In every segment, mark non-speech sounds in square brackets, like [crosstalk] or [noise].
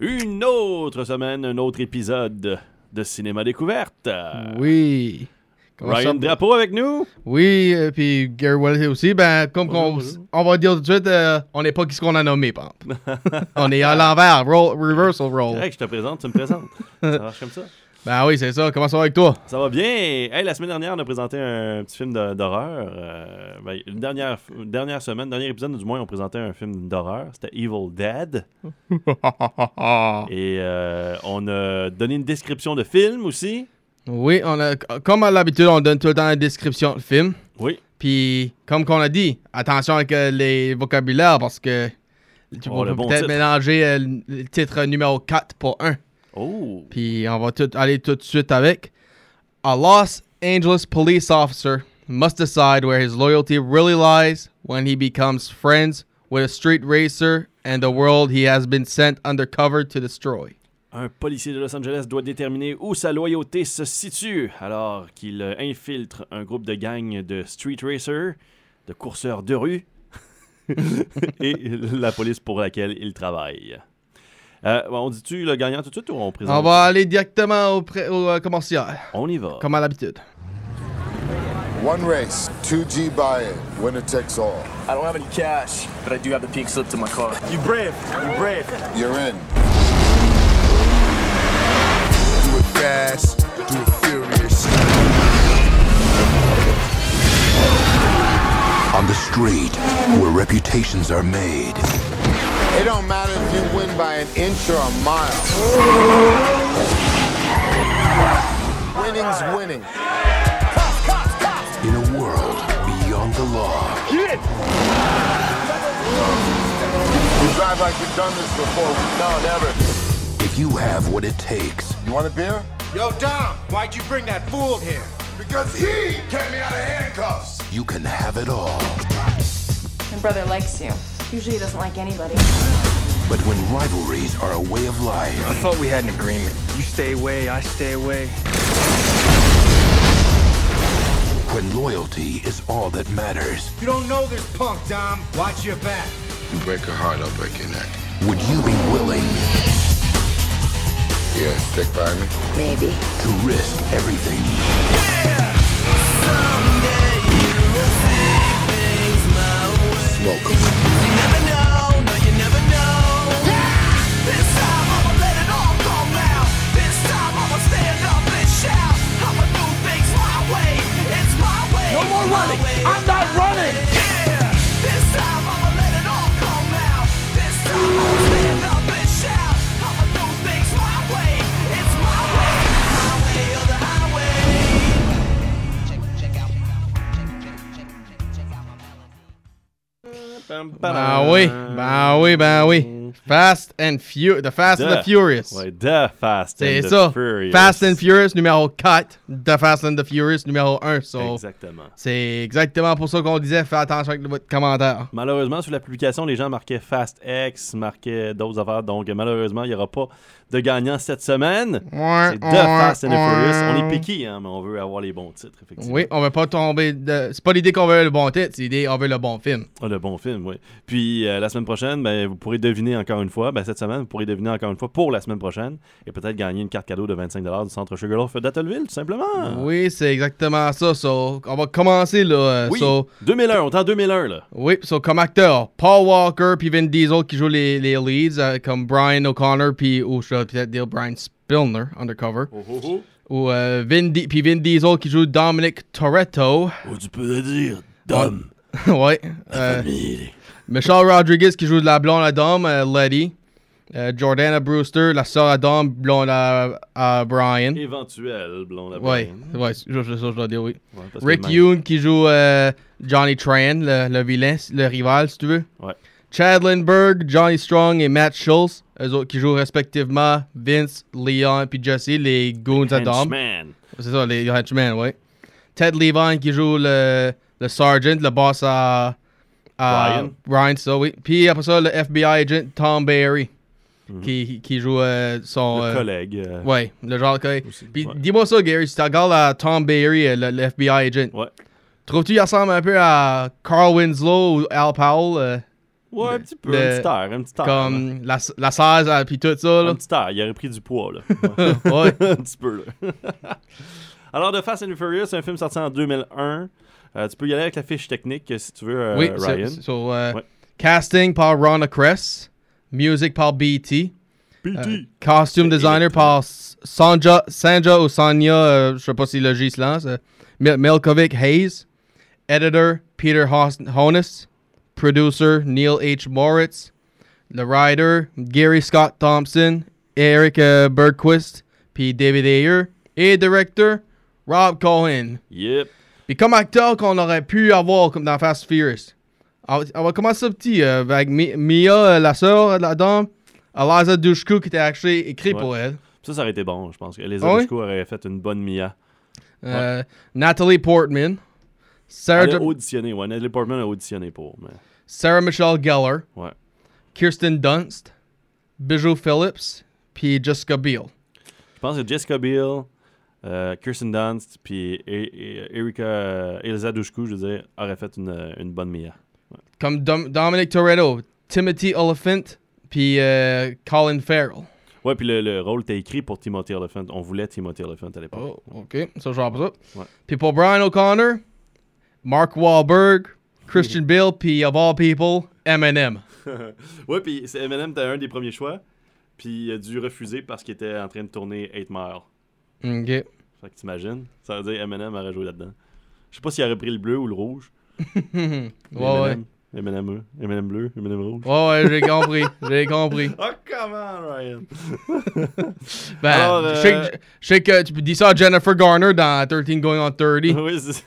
Une autre semaine, un autre épisode de Cinéma Découverte. Oui. Comment Ryan ça- Drapeau avec nous. Oui, euh, puis Gary Wallace aussi. Ben, comme bonjour. on va dire tout de suite, euh, on n'est pas qui ce qu'on a nommé, par exemple. [laughs] on est à l'envers, roll- reversal roll. Correct, je te présente, tu me présentes. ça marche comme ça? Ben oui, c'est ça. Comment ça va avec toi? Ça va bien. Hey, la semaine dernière, on a présenté un petit film d'horreur. Euh, ben, une dernière, une dernière semaine, dernier épisode du moins, on présentait un film d'horreur. C'était Evil Dead. [laughs] Et euh, on a donné une description de film aussi. oui, on a, comme à l'habitude, on donne tout le temps une description de film. Oui. Puis, comme qu'on a dit, attention avec euh, les vocabulaires parce que tu Oh, le bon peut-être mélanger le titre numéro 4 pour 1. Oh. Puis on va tout aller tout de suite avec. A Los Angeles police officer must decide where his loyalty really lies when he becomes friends with a street racer and the world he has been sent undercover to destroy. Un policier de Los Angeles doit déterminer où sa loyauté se situe alors qu'il infiltre un groupe de gangs de street racers, de courseurs de rue [laughs] et la police pour laquelle il travaille. Euh, on dit-tu le gagnant tout de suite ou on présente? On va aller directement au, pré- au, euh, commercial, On y va. comme à l'habitude. One race, 2G buy-in, winner takes all. I don't have any cash, but I do have the pink slip to my car. You brave. You brave. You're in. Do it fast, do it furious. On the street, where reputations are made, It don't matter if you win by an inch or a mile. Winning's winning. in a world beyond the law, Get You drive like you've done this before. No, never. if you have what it takes, You want a beer? Yo, Dom, why'd you bring that fool here? Because he kept me out of handcuffs. you can have it all. My brother likes you. Usually he doesn't like anybody. But when rivalries are a way of life, I thought we had an agreement. You stay away, I stay away. when loyalty is all that matters, You don't know this punk, Dom. Watch your back. You break her heart, I'll break your neck. would you be willing Yeah, stick by me. Maybe. to risk everything? Smoke ben oui. Fast and Furious. The Fast and The. Furious. Ouais, The Fast C'est and the ça. Furious. Fast and Furious numéro 4. The Fast and the Furious numéro 1. So, Exactement. c'est exactement pour ça qu'on disait fais attention avec votre commentaire. Malheureusement, sur la publication, les gens marquaient Fast X, marquaient d'autres affaires. Donc, malheureusement, il n'y aura pas de gagnant cette semaine. Ouais, C'est The ouais, Fast and the Furious. On est piqué, hein, mais on veut avoir les bons titres, effectivement. Oui, on veut pas tomber. De... C'est pas l'idée qu'on veut le bon titre, c'est l'idée qu'on veut le bon film. Ah, le bon film, oui. Puis euh, la semaine prochaine, ben, vous pourrez deviner encore une fois. Ben, cette semaine, vous pourrez deviner encore une fois pour la semaine prochaine. Et peut-être gagner une carte cadeau de 25$ du centre Sugarloaf d'Attleville, tout simplement. Oui, c'est exactement ça. So, on va commencer là. euh, Oui. so, 2001, on est en 2001, là. oui, so, comme acteur, Paul Walker puis Vin Diesel qui jouent les, les leads, euh, comme Brian O'Connor puis ou peut-être dire Brian Spillner, undercover. Ou euh, Vin, Di- puis Vin Diesel qui joue Dominic Toretto. Oh, tu peux le dire, Dom. ouais. [laughs] euh, Michelle Rodriguez qui joue de la blonde à Dom, euh, Letty. Euh, Jordana Brewster, la sœur à Dom, blonde à, à Brian. Éventuel, blond là Ouais, ouais, c'est ça, je dois dire oui. Ouais, Rick Yoon qui joue euh, Johnny Tran, le, le vilain, le rival, si tu veux. Ouais. Chad Lindbergh, Johnny Strong et Matt Schultz, eux autres qui jouent respectivement Vince, Leon et Jesse, les goons à Dom. C'est ça, les henchmen, ouais. Ted Levine qui joue le, le sergeant, le boss à, à Ryan. Ryan, ça, oui. Puis après ça, le FBI agent Tom Barry qui, qui joue euh, son. Mhm. Le euh, collègue. euh, Ouais, le genre que. Puis ouais. dis-moi ça, Gary, si tu regardes à Tom Barry, euh, le, le FBI agent, Ouais. trouves-tu qu'il ressemble un peu à Carl Winslow ou Al Powell Ouais, un petit peu, le- un petit air, un petit air. là. Comme la, la 16, euh, puis tout ça, là. Un petit air, il aurait pris du poids, là. [laughs] Ouais. [laughs] un petit peu, là. [laughs] Alors, The Fast and the Furious, c'est un film sorti en 2001. Euh, tu peux y aller avec la fiche technique si tu veux, euh, oui, Ryan. so, euh, Ouais. casting par Ronna Cress, music par BT, PT. euh, costume designer par Sanja, Sanja ou Sanya, euh, je sais pas si le J se lance, Mil- Milkovic Hayes, editor Peter Honus, producer Neil H. Moritz, le writer Gary Scott Thompson, Eric euh, Bergquist, puis David Ayer, et directeur Rob Cohen. Yep. Puis comme acteur qu'on aurait pu avoir comme dans Fast Furious. On, on va commencer petit euh, avec Mi- Mia, euh, la sœur dame, Eliza Dushku qui était actually écrit Ouais. pour elle. Oh Ça, ça aurait été bon, je pense. Ah oui? Adushko auraient fait une bonne Mia. Euh, Natalie Portman, Sarah, Elle a auditionné, ouais. Natalie Portman a auditionné pour. Mais... Sarah Michelle Gellar, Ouais. Kirsten Dunst, Bijou Phillips, puis Jessica Biel. Je pense que Jessica Biel, euh, Kirsten Dunst, puis E- E- Erika, euh, Elsa Dushku, je veux dire, auraient fait une, une bonne Mia. Comme Dom- Dominic Toretto, Timothy Oliphant, puis euh, Colin Farrell. Ouais, puis le, le rôle était écrit pour Timothy Elephant. On voulait Timothy Elephant à l'époque. Oh, ok. Ça, je pas ça. Ouais. Puis pour Brian O'Connor, Mark Wahlberg, Christian Bale, puis of all people, Eminem. [laughs] ouais, puis c'est- Eminem était un des premiers choix. Puis il a dû refuser parce qu'il était en train de tourner 8 Mile. Ok. Fait que t'imagines, ça veut dire Eminem aurait joué là-dedans. Je sais pas s'il aurait pris le bleu ou le rouge. [laughs] ouais, ouais. Eminem, Eminem bleu, Eminem rouge. Ouais, ouais, j'ai compris. J'ai compris. [laughs] Oh, come on, Ryan. [laughs] Ben, Alors, je sais euh, que- je sais que tu dis ça à Jennifer Garner dans 13 Going on 30. oui, c'est.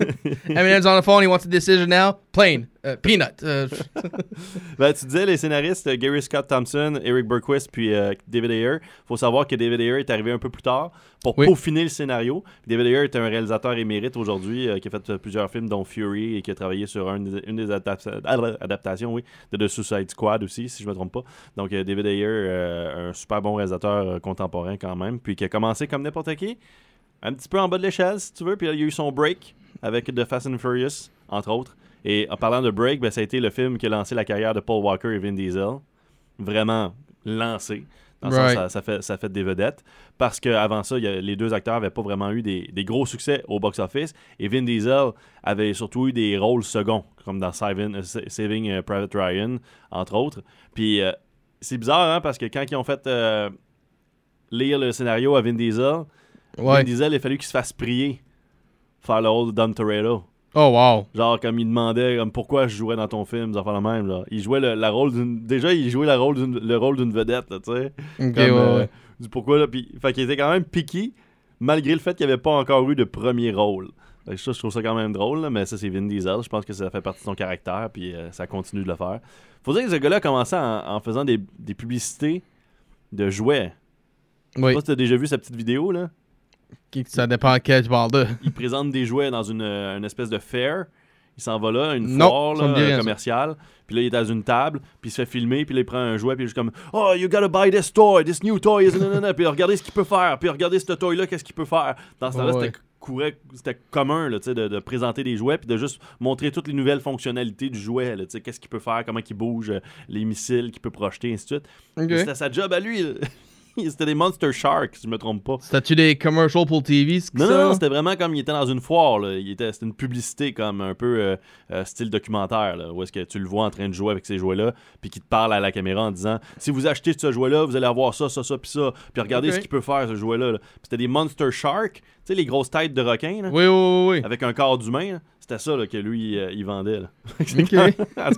Eminem's on the phone, he wants a decision now. Plain. Uh, peanut. Uh, [laughs] Ben, tu disais les scénaristes euh, Gary Scott Thompson, Eric Berquist puis euh, David Ayer. Faut savoir que David Ayer est arrivé un peu plus tard pour Oui. peaufiner le scénario. David Ayer est un réalisateur émérite aujourd'hui euh, qui a fait euh, plusieurs films dont Fury et qui a travaillé sur un une des adapta- adaptations oui, de The Suicide Squad aussi, si je me trompe pas. Donc euh, David Ayer, euh, un super bon réalisateur euh, contemporain quand même, puis qui a commencé comme n'importe qui, un petit peu en bas de l'échelle si tu veux, puis là, il y a eu son break avec The Fast and Furious, entre autres. Et en parlant de break, ben, ça a été le film qui a lancé la carrière de Paul Walker et Vin Diesel. Vraiment lancé. Dans le sens, Right. ça, ça fait, ça fait des vedettes. Parce qu'avant ça, il y a- les deux acteurs n'avaient pas vraiment eu des, des gros succès au box-office. Et Vin Diesel avait surtout eu des rôles seconds, comme dans Saving, euh, Saving euh, Private Ryan, entre autres. Puis euh, c'est bizarre, hein, parce que quand ils ont fait euh, lire le scénario à Vin Diesel, Vin. Diesel, il a fallu qu'il se fasse prier pour faire le rôle de Dom Toretto. Oh, wow. Genre, comme il demandait comme, pourquoi je jouais dans ton film, des affaires la même. Genre. Il jouait le, la rôle d'une. Déjà, il jouait la rôle d'une- le rôle d'une vedette, là, tu sais. Ok, Comme, ouais, euh, ouais. du pourquoi, là. Puis, fait qu'il était quand même piqué, malgré le fait qu'il avait pas encore eu de premier rôle. Fait que ça, je trouve ça quand même drôle, là, mais ça, c'est Vin Diesel. Je pense que ça fait partie de son caractère, puis euh, ça continue de le faire. Faut dire que ce gars-là a commencé en, en faisant des, des publicités de jouets. Je sais Oui. pas si t'as déjà vu sa petite vidéo, là. Ça dépend à quel parles de. il présente des jouets dans une, euh, une espèce de fair. Il s'en va là, une foire là, euh, commerciale. Puis là, il est dans une table, puis il se fait filmer, puis là, il prend un jouet, puis il est juste comme Oh, you gotta buy this toy, this new toy. is puis regardez ce qu'il peut faire, puis regardez ce toy-là, qu'est-ce qu'il peut faire. Dans ce temps-là, Ouais. c'était courait- c'était commun là, tu sais, de, de présenter des jouets, puis de juste montrer toutes les nouvelles fonctionnalités du jouet. là, tu sais, Qu'est-ce qu'il peut faire, comment il bouge, euh, les missiles qu'il peut projeter, ainsi de suite. Ok. C'était sa job à lui. [laughs] C'était des Monster Sharks, si je me trompe pas. C'était-tu des commercials pour TV? ce que Non, non, non, c'était vraiment comme il était dans une foire. Là. Il était, c'était une publicité comme un peu euh, euh, style documentaire, là, où est-ce que tu le vois en train de jouer avec ces jouets-là, puis qui te parle à la caméra en disant si vous achetez ce jouet-là, vous allez avoir ça, ça, ça, puis ça, puis regardez ce qu'il peut faire ce jouet-là. là. Puis c'était des Monster Shark, tu sais, les grosses têtes de requins, là, Oui, oui, oui, oui. avec un corps d'humain. C'était ça que lui, euh, il vendait. Là. [laughs] Ok.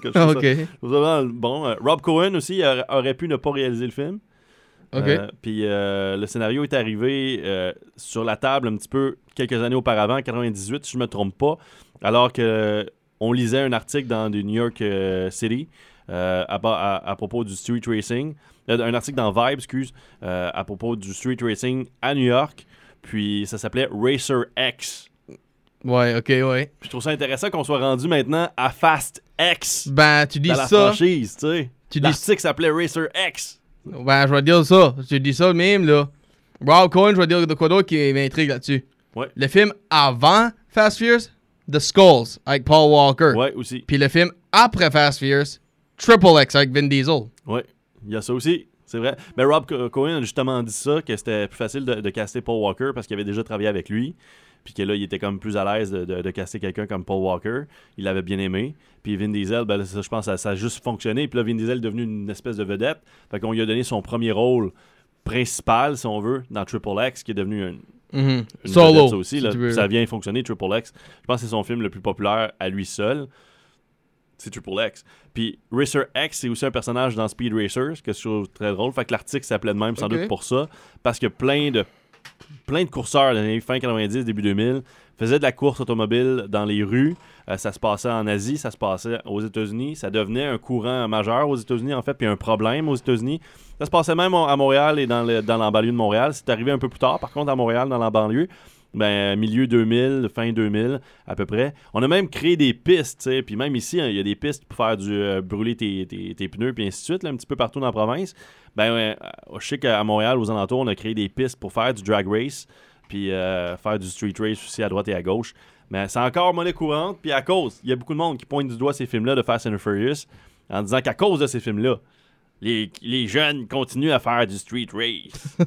Trouve ça- vraiment bon. Euh, Rob Cohen aussi aurait pu ne pas réaliser le film. Euh, puis euh, le scénario est arrivé euh, sur la table un petit peu quelques années auparavant, en 98, si je me trompe pas, alors que on lisait un article dans New York City à, ba- à- à propos du street racing, un article dans Vibe, excuse, à propos du street racing à New York. Puis ça s'appelait Racer X. Ouais, ok, ouais. Je trouve ça intéressant qu'on soit rendu maintenant à Fast X Ben, tu dis dans la ça. franchise, tu sais. Tu dis L'article s'appelait Racer X. Ben, je vais dire ça. Tu dis ça même, là. Rob Cohen, je vais dire de quoi d'autre qui m'intrigue là-dessus. Ouais. Le film avant Fast Furious, The Skulls, avec Paul Walker. Ouais, aussi. Puis le film après Fast Furious, Triple X avec Vin Diesel. Oui, il y a ça aussi. C'est vrai. Mais Rob Co- Cohen a justement dit ça, que c'était plus facile de, de caster Paul Walker parce qu'il avait déjà travaillé avec lui. Puis que là, il était comme plus à l'aise de, de- de caster quelqu'un comme Paul Walker. Il l'avait bien aimé. Puis Vin Diesel, ben, ça, je pense que ça, ça a juste fonctionné. Puis là, Vin Diesel est devenu une espèce de vedette. Fait qu'on lui a donné son premier rôle principal, si on veut, dans Triple X, qui est devenu un, Mhm. une Solo. ça aussi. si là. Ça vient fonctionner, Triple X. Je pense que c'est son film le plus populaire à lui seul. C'est Triple X. Puis Racer X, c'est aussi un personnage dans Speed Racers, que je trouve très drôle. Fait que l'article s'appelait de même, sans doute pour ça. Parce que plein de plein de courseurs les fin 90, début 2000 faisaient de la course automobile dans les rues. Euh, ça se passait en Asie, ça se passait aux États-Unis. Ça devenait un courant majeur aux États-Unis, en fait, puis un problème aux États-Unis. Ça se passait même à Montréal et dans, dans la banlieue de Montréal. C'est arrivé un peu plus tard, par contre, à Montréal, dans la banlieue. Ben, milieu 2000, fin 2000, à peu près. On a même créé des pistes. Puis même ici, hein, il y a des pistes pour faire du euh, brûler tes, tes- pneus, puis ainsi de suite, là, un petit peu partout dans la province. Ben, euh, je sais qu'à Montréal, aux alentours, on a créé des pistes pour faire du drag race, puis euh, faire du street race aussi à droite et à gauche. Mais c'est encore monnaie courante, puis à cause, il y a beaucoup de monde qui pointe du doigt ces films-là de Fast and Furious en disant qu'à cause de ces films-là, les, les jeunes continuent à faire du street race.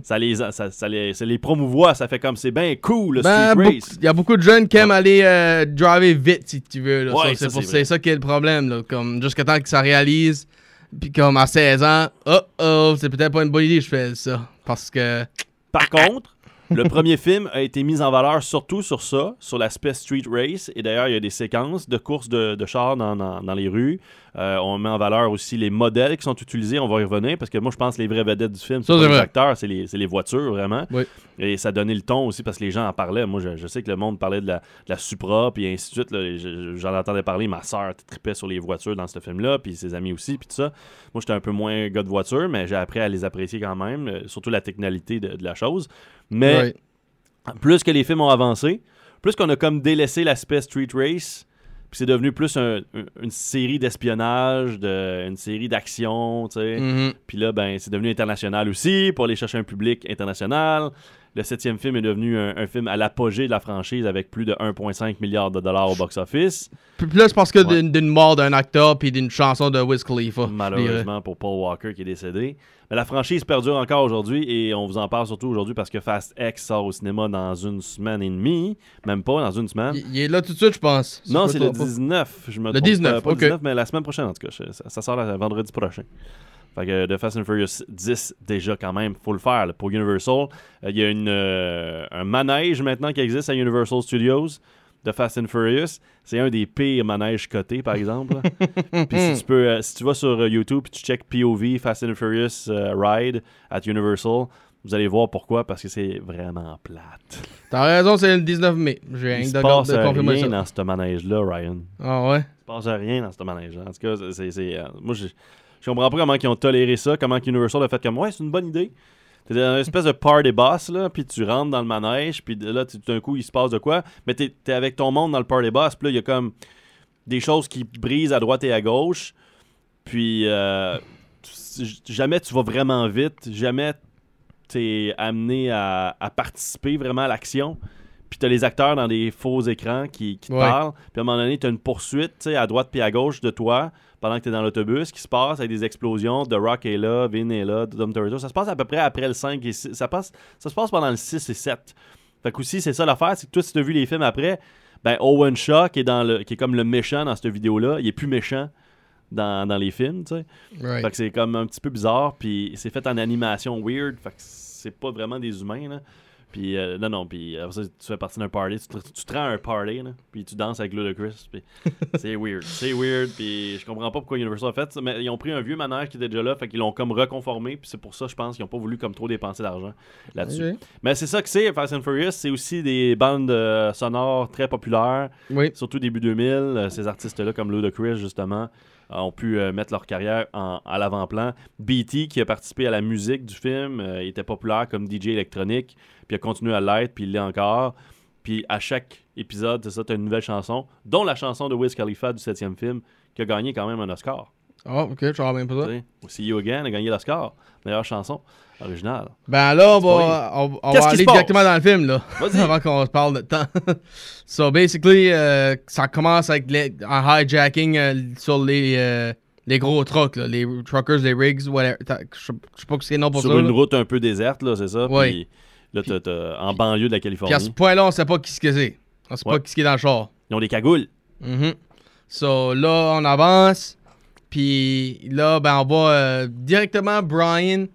[laughs] ça, les, ça, ça les, ça les promouvoit, ça fait comme c'est bien cool le Ben, street race. il y a beaucoup de jeunes qui aiment aller euh, driver vite, si tu veux. Ouais, ça, c'est ça qui est le problème. Là. Comme, jusqu'à temps que ça réalise. Puis comme à 16 ans, oh oh, c'est peut-être pas une bonne idée que je fais ça. Parce que. Par contre, le premier film a été mis en valeur surtout sur ça, sur l'aspect street race. Et d'ailleurs, il y a des séquences de courses de, de chars dans, dans- dans les rues. Euh, on met en valeur aussi les modèles qui sont utilisés. On va y revenir parce que moi, je pense que les vraies vedettes du film, c'est pas les acteurs, c'est les, voitures, vraiment. Oui. Et ça donnait le ton aussi parce que les gens en parlaient. Moi, je, je sais que le monde parlait de la, de la Supra, puis ainsi de suite. J'en entendais parler. Ma soeur tripait sur les voitures dans ce film-là, puis ses amis aussi, puis tout ça. Moi, j'étais un peu moins gars de voiture, mais j'ai appris à les apprécier quand même, euh, surtout la technicalité de, de la chose. Mais plus que les films ont avancé, plus qu'on a comme délaissé l'aspect street race, puis c'est devenu plus un- un- une série d'espionnage, de, une série d'action, tu sais. Mhm. Puis là, ben, c'est devenu international aussi pour aller chercher un public international. Le septième film est devenu un, un film à l'apogée de la franchise avec plus de 1,5 milliard de dollars au box-office. Puis là, c'est parce que Ouais. d'une mort d'un acteur puis d'une chanson de Wiz Khalifa. je. Malheureusement pour Paul Walker qui est décédé. Mais la franchise perdure encore aujourd'hui et on vous en parle surtout aujourd'hui parce que Fast X sort au cinéma dans une semaine et demie. Même pas, dans une semaine. Il, il est là tout de suite, je pense. Non, c'est le trompe pas. 19. Je me Le trompe 19, pas, pas ok. le 19, mais la semaine prochaine en tout cas. Ça, ça sort le vendredi prochain. Fait que The Fast and Furious 10, déjà quand même, faut le faire là, pour Universal. Euh, Il y a une, euh, un manège maintenant qui existe à Universal Studios de Fast and Furious. C'est un des pires manèges cotés, par exemple. [laughs] puis si tu, peux, euh, si tu vas sur euh, YouTube et tu check POV Fast and Furious euh, Ride at Universal, vous allez voir pourquoi, parce que c'est vraiment plate. T'as raison, c'est le 19 mai. J'ai Il rien de, passe de confirmer rien ça. dans ce manège-là, Ryan. Ah ouais? se passe rien dans ce manège. En tout cas, c'est- euh, moi, je, je comprends pas comment ils ont toléré ça, comment Universal a fait comme ouais, c'est une bonne idée. T'es dans une espèce de party boss, là, puis tu rentres dans le manège, puis là, tout d'un coup, il se passe de quoi, mais t'es es avec ton monde dans le party boss, puis là, il y a comme des choses qui brisent à droite et à gauche, puis euh, jamais tu vas vraiment vite, jamais t'es amené à participer vraiment à l'action. Puis t'as les acteurs dans des faux écrans qui, qui te Ouais. parlent. Puis à un moment donné, t'as une poursuite à droite puis à gauche de toi pendant que t'es dans l'autobus qui se passe avec des explosions. The Rock est là, Vin est là, Dom Toretto. Ça se passe à peu près après le 5 et 6. Ça, passe, ça se passe pendant le 6 et 7. Fait qu'aussi, c'est ça l'affaire. C'est que toi, si t'as vu les films après, ben Owen Shaw, qui est, dans le, qui est comme le méchant dans cette vidéo-là, il est plus méchant dans, dans les films, tu sais. Right. Fait que c'est comme un petit peu bizarre, puis c'est fait en animation weird, fait que c'est pas vraiment des humains, là. Puis euh, non, non, puis après ça, tu fais partie d'un party, tu te, tu te rends à un party, là, puis tu danses avec Ludacris, puis [laughs] c'est weird. C'est weird, puis je comprends pas pourquoi Universal a fait ça, mais ils ont pris un vieux manège qui était déjà là, fait qu'ils l'ont comme reconformé, puis c'est pour ça, je pense, qu'ils ont pas voulu comme trop dépenser d'argent là-dessus. Mais c'est ça que c'est, Fast and Furious, c'est aussi des bandes euh, sonores très populaires, Oui. surtout début 2000, euh, ces artistes-là comme Ludacris, justement, ont pu euh, mettre leur carrière à l'avant-plan. BT, qui a participé à la musique du film, euh, était populaire comme DJ électronique, puis a continué à l'être, puis il l'est encore. Puis à chaque épisode, c'est ça, t'as une nouvelle chanson, dont la chanson de Wiz Khalifa du septième film, qui a gagné quand même un Oscar. Ah, ok, je savais même pas ça. sais. See You Again a gagné l'Oscar. Meilleure chanson originale. Ben là, on C'est va, on, on Qu'est-ce va qui aller directement dans le film, là. Vas-y. [laughs] avant qu'on se parle de temps. [laughs] so, basically, euh, ça commence avec les- un hijacking euh, sur les, euh, les gros trucks, là, les truckers, les rigs, whatever. Je sais pas ce qu'il y a nom pour Sur ça. une là. route un peu déserte, là, c'est ça? Ouais. Puis là, t'as- en banlieue de la Puis à ce Californie. point-là, on sait pas qui ce que c'est. On sait Ouais. pas qui est dans le char. Ils ont des cagoules. Mhm. So là, on avance. Puis là, ben, on va euh, directement Brian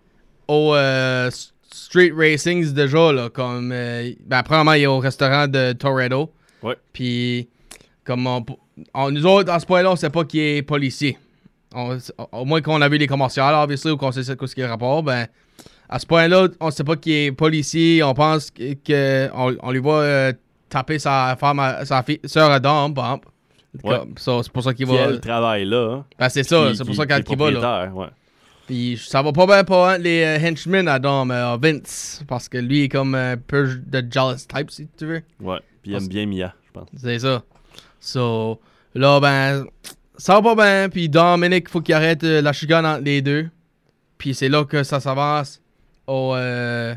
au euh, Street Racings déjà. Là, comme, euh, ben, premièrement, il est au restaurant de Toretto. Ouais. Puis, comme on, on- nous autres, à ce point-là, on sait pas qui est policier. On- au moins qu'on a vu les commerciales, obviously, ou qu'on sait ce ce qui est le rapport, ben, à ce point-là, on sait pas qui est policier. On pense que, que on, on lui va euh, taper sa femme, à- sa fille, soeur à dents. Ouais. C'est pour ça qu'il Qui, va. elle, travaille là. Ben, c'est ça, c'est pour ça qu'il va là. ouais. Puis ça va pas bien pour hein, les euh, henchmen à Dom, euh, Vince, parce que lui est comme un peu de jealous type, si tu veux. Ouais. Puis il aime bien Mia, je pense. C'est ça. So, là, ben, ça va pas bien. Puis Dominic, faut qu'il arrête euh, la chicane entre les deux. Puis c'est là que ça s'avance au, euh,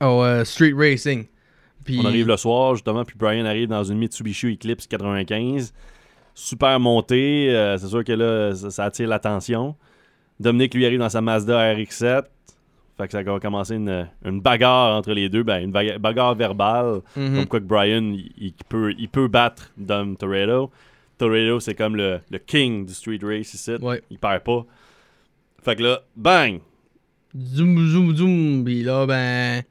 au euh, street racing. Puis, On arrive le soir, justement, puis Brian arrive dans une Mitsubishi Eclipse 95. Super montée. euh, c'est sûr que là, ça, ça attire l'attention. Dominique, lui, arrive dans sa Mazda RX-7. Fait que ça va commencer une, une bagarre entre les deux. Ben, une baga- bagarre verbale. Mhm. Comme quoi que Brian, il, il peut, il peut battre Dom Toretto. Toretto, c'est comme le, le king du street race ici. Ouais. Il perd pas. Fait que là, bang! Zoom, zoom, zoom. Puis là, ben.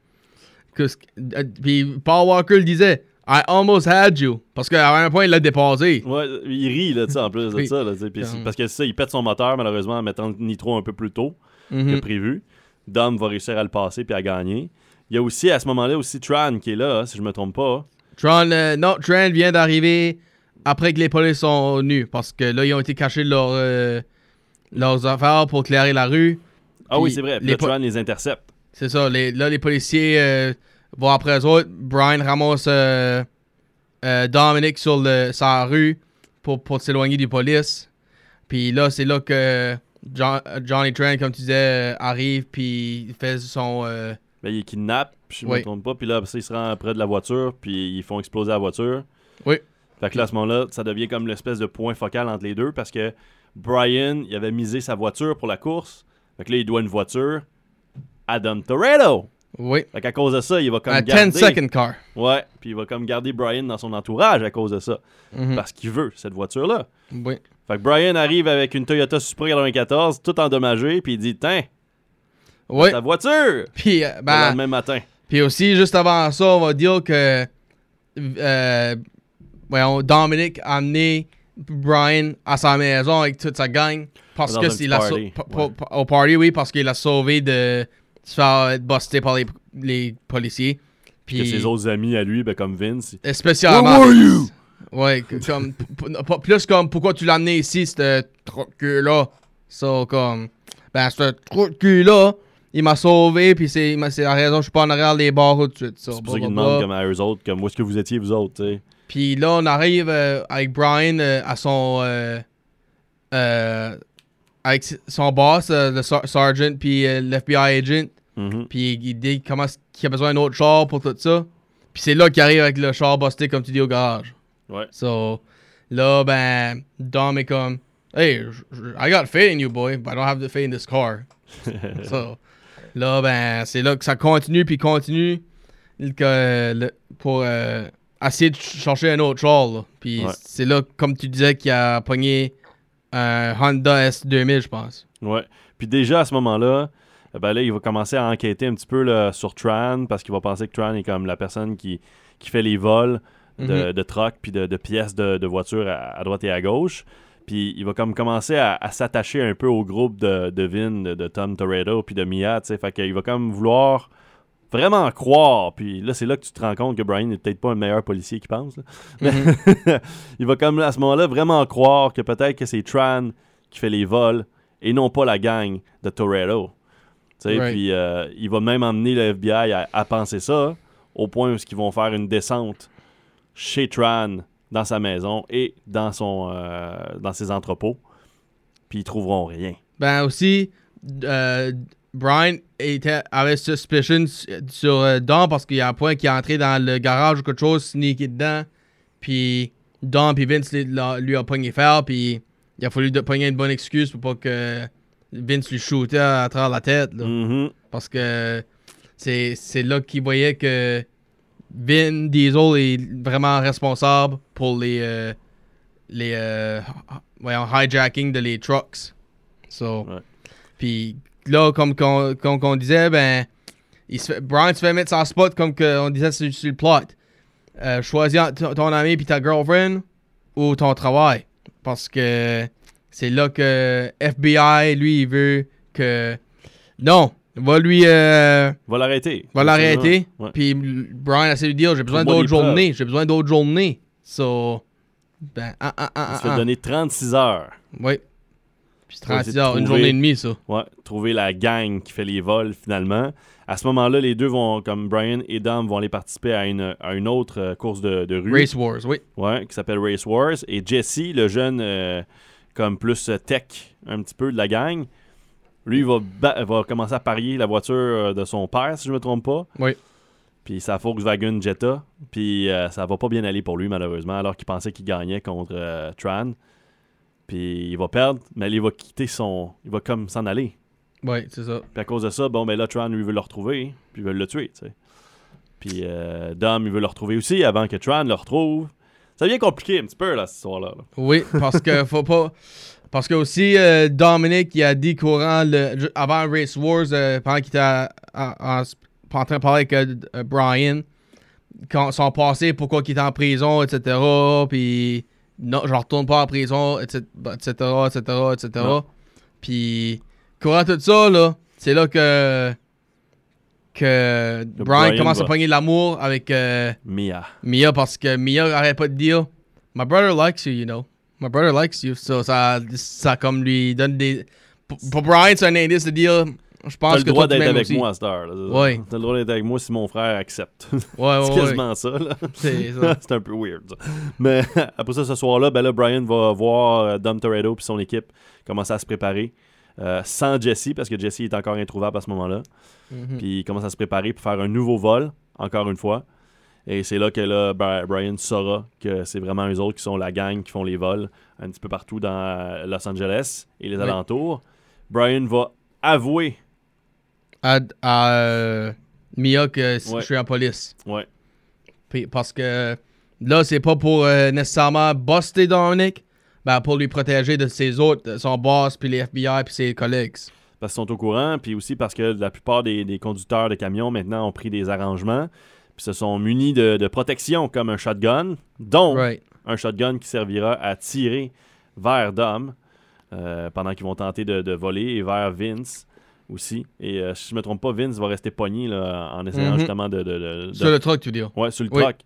Euh, Puis Paul Walker le disait I almost had you. Parce qu'à un point, il l'a dépassé. Ouais, il rit là, tu sais, en plus de ça. Là, Comme- parce que c'est ça, il pète son moteur, malheureusement, en mettant le nitro un peu plus tôt que Mhm. prévu. Dom va réussir à le passer puis à gagner. Il y a aussi, à ce moment-là, aussi Tran qui est là, hein, si je me trompe pas. Tron, euh, non, Tron vient d'arriver après que les polices sont venus. Parce que là, ils ont été cachés de leur, euh, leurs affaires pour clairer la rue. Ah oui, c'est vrai. Puis les là, Tran les intercepte. C'est ça. les- là, les policiers euh, vont après eux autres. Brian ramasse euh, euh, Dominic sur le, sa rue pour, pour s'éloigner des polices. Puis là, c'est là que John- Johnny Tran, comme tu disais, arrive puis il fait son... Ben, il kidnappe, je Oui. me trompe pas. Puis là, après il se rend près de la voiture, puis ils font exploser la voiture. Oui. Fait que là, à ce moment-là, ça devient comme l'espèce de point focal entre les deux parce que Brian, il avait misé sa voiture pour la course. Fait que là, il doit une voiture à Dom Toretto. oui. Fait qu'à cause de ça, il va comme Un garder... 10 second car. Ouais, puis il va comme garder Brian dans son entourage à cause de ça. Mhm. Parce qu'il veut cette voiture-là. Oui. Fait que Brian arrive avec une Toyota Supra 94, tout endommagée, puis il dit Tiens, Oui. ta voiture Puis, euh, Le ben, lendemain matin. Puis aussi, juste avant ça, on va dire que euh, voyons, Dominic a amené Brian à sa maison avec toute sa gang parce Dans que la party, pa- ouais. au party, oui, parce qu'il a sauvé de se faire être busté par les, les policiers. Puis que ses autres amis à lui, ben, comme Vince, spécialement. Ouais, que- comme p- p- pas- plus comme pourquoi tu l'as amené ici, ce truc là. Ça comme ben ce truc là, il m'a sauvé puis c'est il m'a- c'est la raison que je suis pas en arrière des barres tout de suite. c'est pour ça blah, qu'il blah, demande blah. comme à eux autres, comme où est-ce que vous étiez, vous autres, tu sais? Puis là, on arrive euh, avec Brian euh, à son. euh, euh, avec son boss, euh, le ser- sergeant, puis euh, l'FBI agent. Mhm. Puis il dit comment qu'il a besoin d'un autre char pour tout ça. Puis c'est là qu'il arrive avec le char busté, comme tu dis, au garage. Ouais. So, là, ben, Dom est comme. Hey, I got faith in you, boy, but I don't have the faith in this car. [laughs] so, là, ben, c'est là que ça continue, puis continue que, le- pour euh, essayer de ch- chercher un autre char. Puis Ouais. c'est là, comme tu disais, qu'il a pogné un Honda S2000, je pense. Ouais. Puis déjà à ce moment-là, euh, ben là, il va commencer à enquêter un petit peu là, sur Tran parce qu'il va penser que Tran est comme la personne qui, qui fait les vols de, Mhm. de trucks puis de, de pièces de, de voitures à, à droite et à gauche. Puis il va comme commencer à, à s'attacher un peu au groupe de, de Vin, de, de Tom Toretto puis de Mia, tu sais. Fait qu'il va comme vouloir vraiment croire. Puis là, c'est là que tu te rends compte que Brian n'est peut-être pas le meilleur policier qu'il pense. là. Mais [laughs] il va comme à ce moment-là vraiment croire que peut-être que c'est Tran qui fait les vols et non pas la gang de sais, Right. Puis euh, il va même emmener le FBI à, à penser ça, au point où ils vont faire une descente chez Tran dans sa maison et dans, son, euh, dans ses entrepôts. Puis ils trouveront rien. Ben aussi, euh, Brian était, avait suspicion sur euh, Dom parce qu'il y a un point qui est entré dans le garage ou quelque chose, sneaké dedans. Puis Dom puis Vince lui, lui a pogné fer, puis il a fallu de pogner une bonne excuse pour pas que Vince lui shootait à, travers la tête. là. Mhm. Parce que c'est c'est là qu'il voyait que Vin Diesel est vraiment responsable pour les, euh, les euh, voyons, hijacking de les trucks. So. Puis là, comme qu'on disait, ben, il se fait, Brian se fait mettre son spot comme on disait sur, sur le plot. Euh, choisis ton ami puis ta girlfriend ou ton travail. Parce que c'est là que FBI, lui, il veut que... Non, va lui... euh, Va l'arrêter. va l'arrêter. Puis Brian de lui dire j'ai besoin d'autres journées. J'ai besoin d'autres journées. So. Ben, ah, ah, ah, Il se fait donner 36 heures. Oui. Puis Faut essayer 36 de heures, une journée et demie, ça. Ouais, trouver la gang qui fait les vols finalement. À ce moment-là, les deux vont, comme Brian et Dom, vont aller participer à une, à une autre euh, course de, de rue. Race Wars, oui. Ouais, qui s'appelle Race Wars. Et Jesse, le jeune, euh, comme plus euh, tech, un petit peu de la gang, lui, il va, va commencer à parier la voiture de son père, si je me trompe pas. Oui. Puis sa Volkswagen Jetta. Puis euh, ça va pas bien aller pour lui, malheureusement, alors qu'il pensait qu'il gagnait contre euh, Tran. Puis il va perdre, mais il va quitter son. Il va comme s'en aller. Oui, c'est ça. Puis à cause de ça, bon, ben là, Tran, lui, veut le retrouver, puis il veut le tuer, tu sais. Puis euh, Dom, il veut le retrouver aussi avant que Tran le retrouve. Ça devient compliqué un petit peu, là, cette histoire-là. là. Oui, parce que faut pas. Parce que aussi, euh, Dominic, il a dit courant le, avant Race Wars, euh, pendant qu'il était à- à- en, en train de parler avec euh, Brian, quand son passé, pourquoi il était en prison, etc. Puis, non, je retourne pas en prison, etc., etc., etc., etc. Non. Puis, courant tout ça, là, c'est là que. que Brian, Brian commence va- à pogner de l'amour avec. euh, Mia. Mia parce que Mia arrête pas de dire My brother likes you, you know. My brother likes you. So ça, ça comme lui donne des. Pour, pour Brian, c'est un indice de dire Je pense le que droit d'être avec aussi. moi à cette heure. Ouais. T'as le droit d'être avec moi si mon frère accepte. Ouais, [laughs] c'est ouais, ouais. quasiment ça. C'est [laughs] ça. c'est un peu weird. ça. Mais [laughs] après ça, ce soir-là, ben là, Brian va voir euh, Dom Toretto et son équipe commencer à se préparer. euh, sans Jesse, parce que Jesse est encore introuvable à ce moment-là. Mhm. Puis il commence à se préparer pour faire un nouveau vol, encore une fois. Et c'est là que là, Bri- Brian saura que c'est vraiment eux autres qui sont la gang qui font les vols un petit peu partout dans euh, Los Angeles et les Oui. alentours. Brian va avouer, À, à, euh, Mia que Ouais. je suis en police. ouais, Puis parce que là, c'est pas pour euh, nécessairement buster Dominic, ben pour lui protéger de ses autres, son boss, puis les FBI, puis ses collègues. parce qu'ils sont au courant, puis aussi parce que la plupart des, des conducteurs de camions maintenant ont pris des arrangements, puis se sont munis de, de protection comme un shotgun, dont Right. un shotgun qui servira à tirer vers Dom euh, pendant qu'ils vont tenter de, de voler et vers Vince aussi. Et euh, si je me trompe pas, Vince va rester pogné là, en essayant Mhm. justement de. de- de- de- Sur le truc, tu veux dire. Ouais, sur le Oui. truck.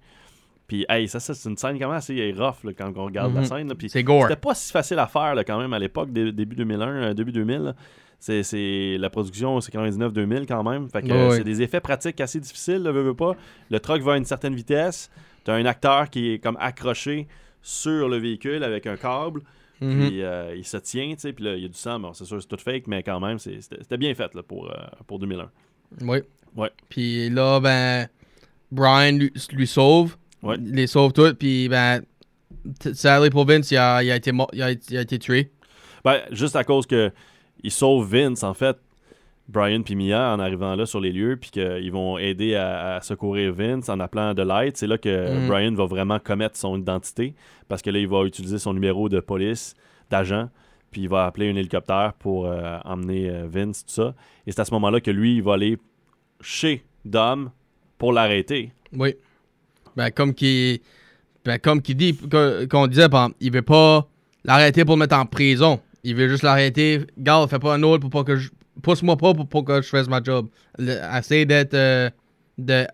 Puis, hey, ça, ça c'est une scène quand même assez rough là, quand on regarde la Mhm. scène. C'est gore. c'était pas si facile à faire là, quand même à l'époque, dé- début 2001, euh, début 2000. là. C'est, la production, c'est 99-2000 quand même. Fait que c'est des effets pratiques assez difficiles, là, veux, veux pas. Le truck va à une certaine vitesse. T'as un acteur qui est comme accroché sur le véhicule avec un câble. Mhm. Puis euh, il se tient, tu sais. Puis là, il y a du sang. Bon, c'est sûr, c'est tout fake, mais quand même, c'est- c'était, c'était bien fait là, pour, euh, pour 2001. Oui. Ouais. Puis là, ben, Brian lui, lui sauve. Ouais. Il les sauve toutes. Puis, ben, sadly pour Vince, il a, il a, été, mo- il a, il a été tué. Ben, juste à cause que il sauve Vince, en fait, Brian puis Mia en arrivant là sur les lieux, puis qu'ils vont aider à, à secourir Vince en appelant de l'aide. C'est là que Mhm. Brian va vraiment commettre son identité, parce que là, il va utiliser son numéro de police, d'agent, puis il va appeler un hélicoptère pour euh, emmener euh, Vince, tout ça. Et c'est à ce moment-là que lui, il va aller chez Dom pour l'arrêter. Oui. Ben, comme qu'il ben, comme qu'il dit, qu'on disait, il veut pas l'arrêter pour le mettre en prison. Il veut juste l'arrêter. Garde, fais pas un autre pour pas que je. Pousse-moi pas pour, pour que je fasse ma job. Le- Essaye d'être. euh, de.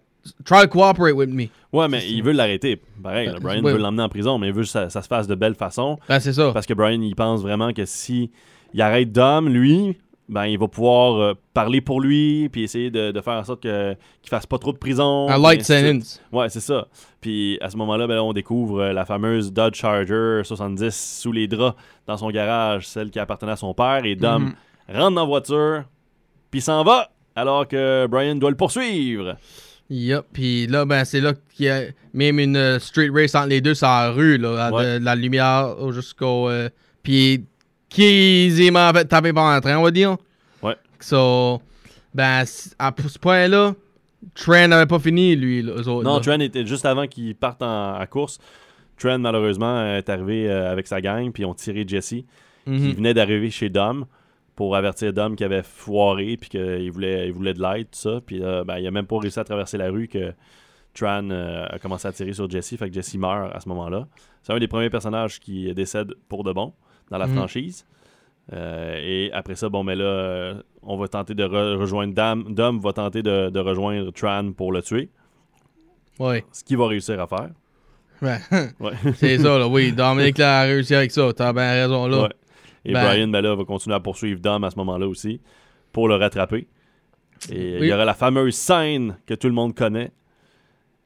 Try to cooperate with me. Ouais, mais il veut l'arrêter. Pareil, là, Ben, Brian veut l'emmener en prison, mais il veut que ça, ça se fasse de belle façon. Ben, c'est ça. Parce que Brian, il pense vraiment que si il arrête Dom, lui, ben, il va pouvoir euh, parler pour lui, puis essayer de, de faire en sorte que, qu'il fasse pas trop de prison. Un light sentence. Ouais, c'est ça. Puis à ce moment-là, ben, là, on découvre euh, la fameuse Dodge Charger 70 sous les draps dans son garage, celle qui appartenait à son père. Et Dom Mhm. Rentre dans la voiture, puis s'en va, alors que Brian doit le poursuivre. Yup, puis là, ben, c'est là qu'il y a même une euh, street race entre les deux sur la rue, là, Ouais. de, la lumière au- jusqu'au. euh, Puis fait taper par un train, on va dire. Ouais. So, ben, à ce point-là, Trent n'avait pas fini, lui, là, eux autres. Non, là. Trent était juste avant qu'il parte en, à course. Trent, malheureusement, est arrivé euh, avec sa gang, puis ils ont tiré Jesse, qui Mhm. venait d'arriver chez Dom pour avertir Dom qu'il avait foiré, puis qu'il voulait, il voulait de l'aide, tout ça. Puis euh, ben, il a même pas réussi à traverser la rue que Tran euh, a commencé à tirer sur Jesse, fait que Jesse meurt à ce moment-là. C'est un des premiers personnages qui décède pour de bon dans la Mhm. franchise. Euh, et après ça, bon, mais là, euh, on va tenter de re- rejoindre Dom. Dom va tenter de, de rejoindre Tran pour le tuer, Ouais. ce qu'il va réussir à faire. Ouais. Ouais. [laughs] c'est ça, là, oui. Dominique [laughs] là, a réussi avec ça. T'as bien raison, là. Ouais. Et Ben- Brian, ben là, va continuer à poursuivre Dom à ce moment-là aussi pour le rattraper. Et il y aura la fameuse scène que tout le monde connaît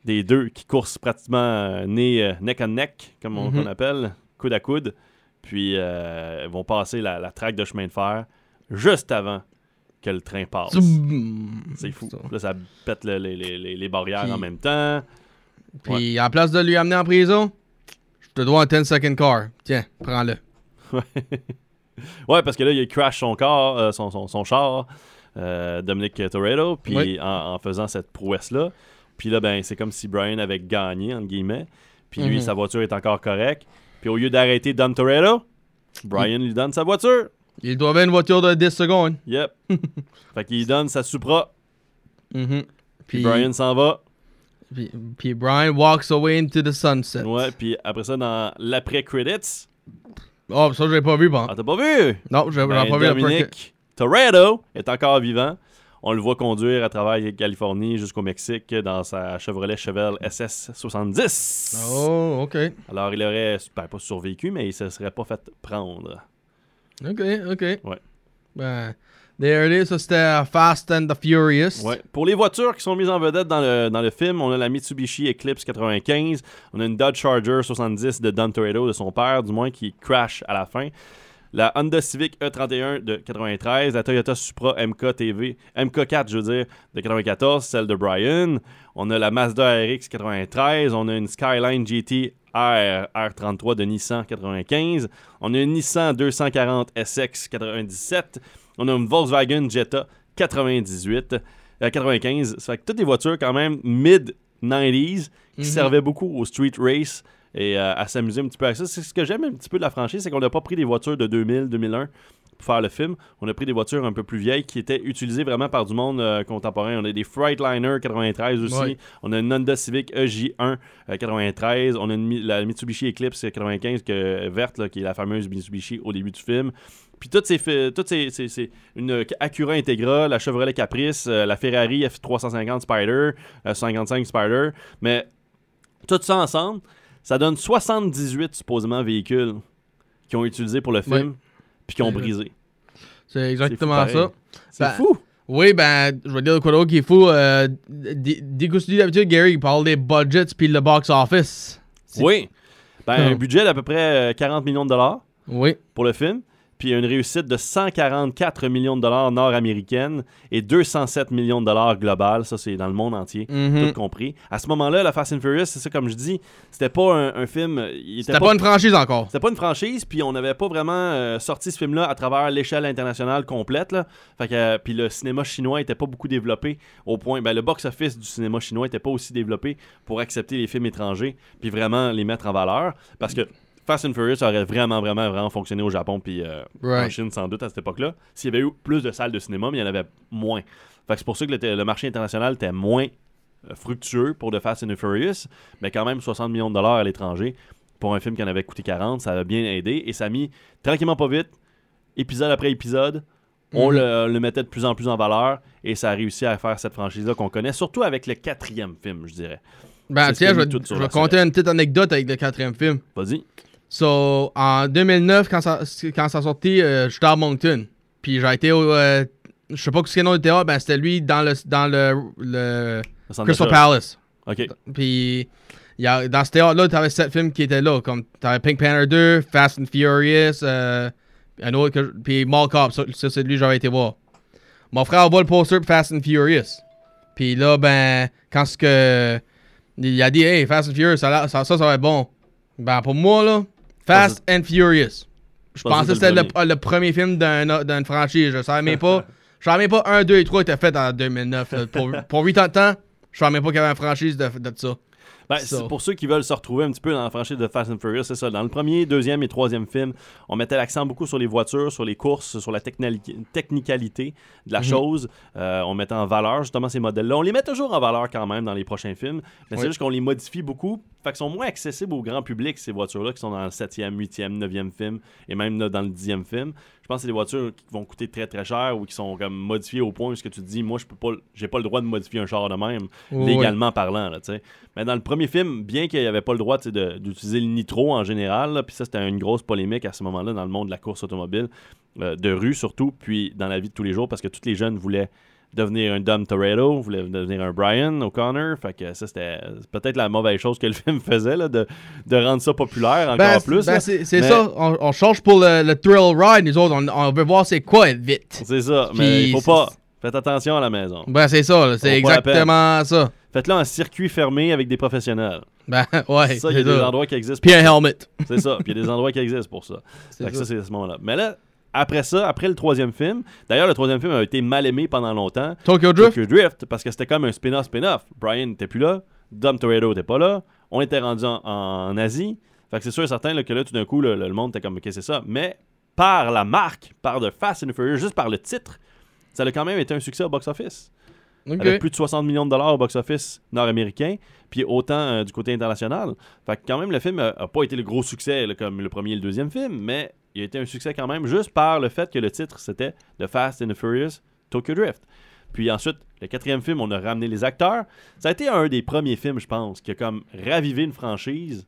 des deux qui coursent pratiquement euh, nez, euh, neck and neck, comme on, Mhm. appelle, coude à coude. Puis euh, vont passer la, la traque de chemin de fer juste avant que le train passe. C'est fou. Ça. Là, ça pète le- les, les- les- les barrières Puis- en même temps. Puis, à la place de lui amener en prison, je te dois un 10 second car. Tiens, prends-le. [laughs] Ouais, parce que là, il crash son corps, euh, son, son, son char, euh, Dominic Toretto, puis Oui. en, en faisant cette prouesse-là. Puis là, ben, c'est comme si Brian avait gagné, entre guillemets. Puis lui, Mhm. sa voiture est encore correcte. Puis au lieu d'arrêter Dom Toretto, Brian lui donne sa voiture. Il doit avoir une voiture de 10 secondes. Yep. [laughs] fait qu'il donne sa Supra. Mhm. Puis Brian s'en va. Puis, puis Brian walks away into the sunset. Ouais, puis après ça, dans l'après-credits. Oh, ça, je l'ai pas vu, bon. Ah, t'as pas vu? Non, j'ai Ben, pas vu le Dominic Toretto est encore vivant. On le voit conduire à travers la Californie jusqu'au Mexique dans sa Chevrolet Chevelle SS70. Oh, ok. Alors, il aurait ben, pas survécu, mais il se serait pas fait prendre. Ok, ok. Ouais. Ben, there it is. Ça, c'était uh, Fast and the Furious. Ouais. Pour les voitures qui sont mises en vedette dans le, dans le film, on a la Mitsubishi Eclipse 95, on a une Dodge Charger 70 de Don Toretto, de son père, du moins, qui crash à la fin. La Honda Civic E31 de 93, la Toyota Supra MK-TV, MK4, je veux dire, de 94, celle de Brian. On a la Mazda RX 93, on a une Skyline GT R, R33 de Nissan 95, on a une Nissan 240 SX 97, on a une Volkswagen Jetta 98, euh, 95. Ça fait que toutes des voitures quand même mid-90s qui Mhm. servaient beaucoup au street race et euh, à s'amuser un petit peu avec ça. C'est ce que j'aime un petit peu de la franchise, c'est qu'on n'a pas pris des voitures de 2000, 2001 pour faire le film. On a pris des voitures un peu plus vieilles qui étaient utilisées vraiment par du monde euh, contemporain. On a des Freightliner 93 aussi. Ouais. On a une Honda Civic EJ1 euh, 93. On a une la Mitsubishi Eclipse 95 que, verte, là, qui est la fameuse Mitsubishi au début du film. Puis toutes ces, toutes ces, ces- ces- une Acura Integra, la Chevrolet Caprice, euh, la Ferrari F350 Spider, euh, 55 Spider. Mais tout ça ensemble, ça donne 78 supposément véhicules qui ont utilisé pour le film. Puis qui ont C'est- brisé. C'est exactement ça. C'est Ben, fou! Oui, ben, je vais dire quoi d'autre qui est fou. Euh, dès dès que tu dis d'habitude, Gary, il parle des budgets puis le box office. C'est- Oui. Ben, un Hum. budget d'à peu près euh, 40 millions de dollars Oui. pour le film. Puis une réussite de 144 millions de dollars nord-américaines et 207 millions de dollars global. Ça, c'est dans le monde entier. Mhm. Tout compris. À ce moment-là, la Fast and Furious, c'est ça, comme je dis, c'était pas un, un film. il était C'était pas une franchise encore. C'était pas une franchise, puis on n'avait pas vraiment euh, sorti ce film-là à travers l'échelle internationale complète. Là. Fait que, euh, puis le cinéma chinois était pas beaucoup développé au point. Ben, le box-office du cinéma chinois était pas aussi développé pour accepter les films étrangers, puis vraiment les mettre en valeur. Parce que Fast and Furious aurait vraiment, vraiment, vraiment fonctionné au Japon, puis euh, en. Chine sans doute à cette époque-là. S'il y avait eu plus de salles de cinéma, mais il y en avait moins. Fait que c'est pour ça que le, le marché international était moins euh, fructueux pour The Fast and the Furious, mais quand même 60 millions de dollars à l'étranger pour un film qui en avait coûté 40, ça a bien aidé et ça a mis tranquillement pas vite, épisode après épisode, on Mhm. le, le mettait de plus en plus en valeur et ça a réussi à faire cette franchise-là qu'on connaît, surtout avec le quatrième film, je dirais. Ben, tiens, je vais, je vais la compter une petite anecdote avec le quatrième film. Vas-y. So, en 2009, quand ça, quand ça sortit, euh, j'étais à Moncton. Puis j'ai été au. euh, je sais pas quel nom de théâtre, ben c'était lui dans le, dans le, le Le Crystal. Palace. OK. Puis y a, dans ce théâtre-là, t'avais sept films qui étaient là. Comme t'avais Pink Panther 2, Fast and Furious, euh, un autre, que, puis Mall Cop. Ça, ça, c'est lui que j'avais été voir. Mon frère voit le poster de Fast and Furious. Puis là, ben, quand ce que. Il a dit, hey, Fast and Furious, ça, ça, ça, ça va être bon. Ben, pour moi, là, Fast and Furious. Je pensais que c'était le, le premier film d'un- d'une franchise. Je savais même pas. [laughs] Je savais même pas 1, 2 et 3 étaient faits en 2009. là. Pour, pour 8 ans de temps, je savais même pas qu'il y avait une franchise de, de ça. Ben, pour ceux qui veulent se retrouver un petit peu dans la franchise de Fast and Furious, c'est ça. Dans le premier, deuxième et troisième film, on mettait l'accent beaucoup sur les voitures, sur les courses, sur la technicalité de la Mhm. chose. Euh, on mettait en valeur justement ces modèles-là. On les met toujours en valeur quand même dans les prochains films, mais c'est juste qu'on les modifie beaucoup. Fait qu'ils sont moins accessibles au grand public, ces voitures-là, qui sont dans le 7e, 8e, 9e film, et même là, dans le 10e film. Je pense que c'est des voitures qui vont coûter très très cher ou qui sont comme modifiées au point où ce que tu te dis, moi, je peux pas, j'ai pas le droit de modifier un char de même, Oui, légalement parlant, là. Mais dans le premier film, bien qu'il n'y avait pas le droit d'utiliser le nitro en général, puis ça c'était une grosse polémique à ce moment-là dans le monde de la course automobile, euh, de rue surtout, puis dans la vie de tous les jours, parce que tous les jeunes voulaient devenir un Dom Toretto, voulaient devenir un Brian O'Connor, fait que ça c'était peut-être la mauvaise chose que le [laughs] film faisait, là, de, de rendre ça populaire encore Ben, plus. ben, c'est Mais- ça. On, on change pour le, le thrill ride. Nous autres, on, on veut voir c'est quoi être vite. C'est ça, mais il faut pas. Faites attention à la maison. Ben, c'est ça. C'est exactement ça. Faites-le en circuit fermé avec des professionnels. Ben, [laughs] ouais. ça, il y a des endroits qui existent. Puis un helmet. C'est ça. Puis il y a des endroits qui existent pour ça. [laughs] C'est Fait ça. ça, c'est à ce moment-là. Mais là, après ça, après le troisième film, d'ailleurs, le troisième film a été mal aimé pendant longtemps. Tokyo Drift? Tokyo Drift, parce que c'était comme un spin-off, spin-off. Brian n'était plus là, Dom Toretto n'était pas là, on était rendu en, en Asie. Fait que c'est sûr et certain là, que là, tout d'un coup, le, le monde était comme, ok, c'est ça. Mais par la marque, par The Fast and the Furious, juste par le titre, ça a quand même été un succès au box-office. Ok. Avec plus de 60 millions de dollars au box-office nord-américain, puis autant euh, du côté international. Fait que quand même, le film a, a pas été le gros succès là, comme le premier et le deuxième film, mais il a été un succès quand même juste par le fait que le titre c'était The Fast and the Furious Tokyo Drift. Puis ensuite, le quatrième film, on a ramené les acteurs. Ça a été un des premiers films, je pense, qui a comme ravivé une franchise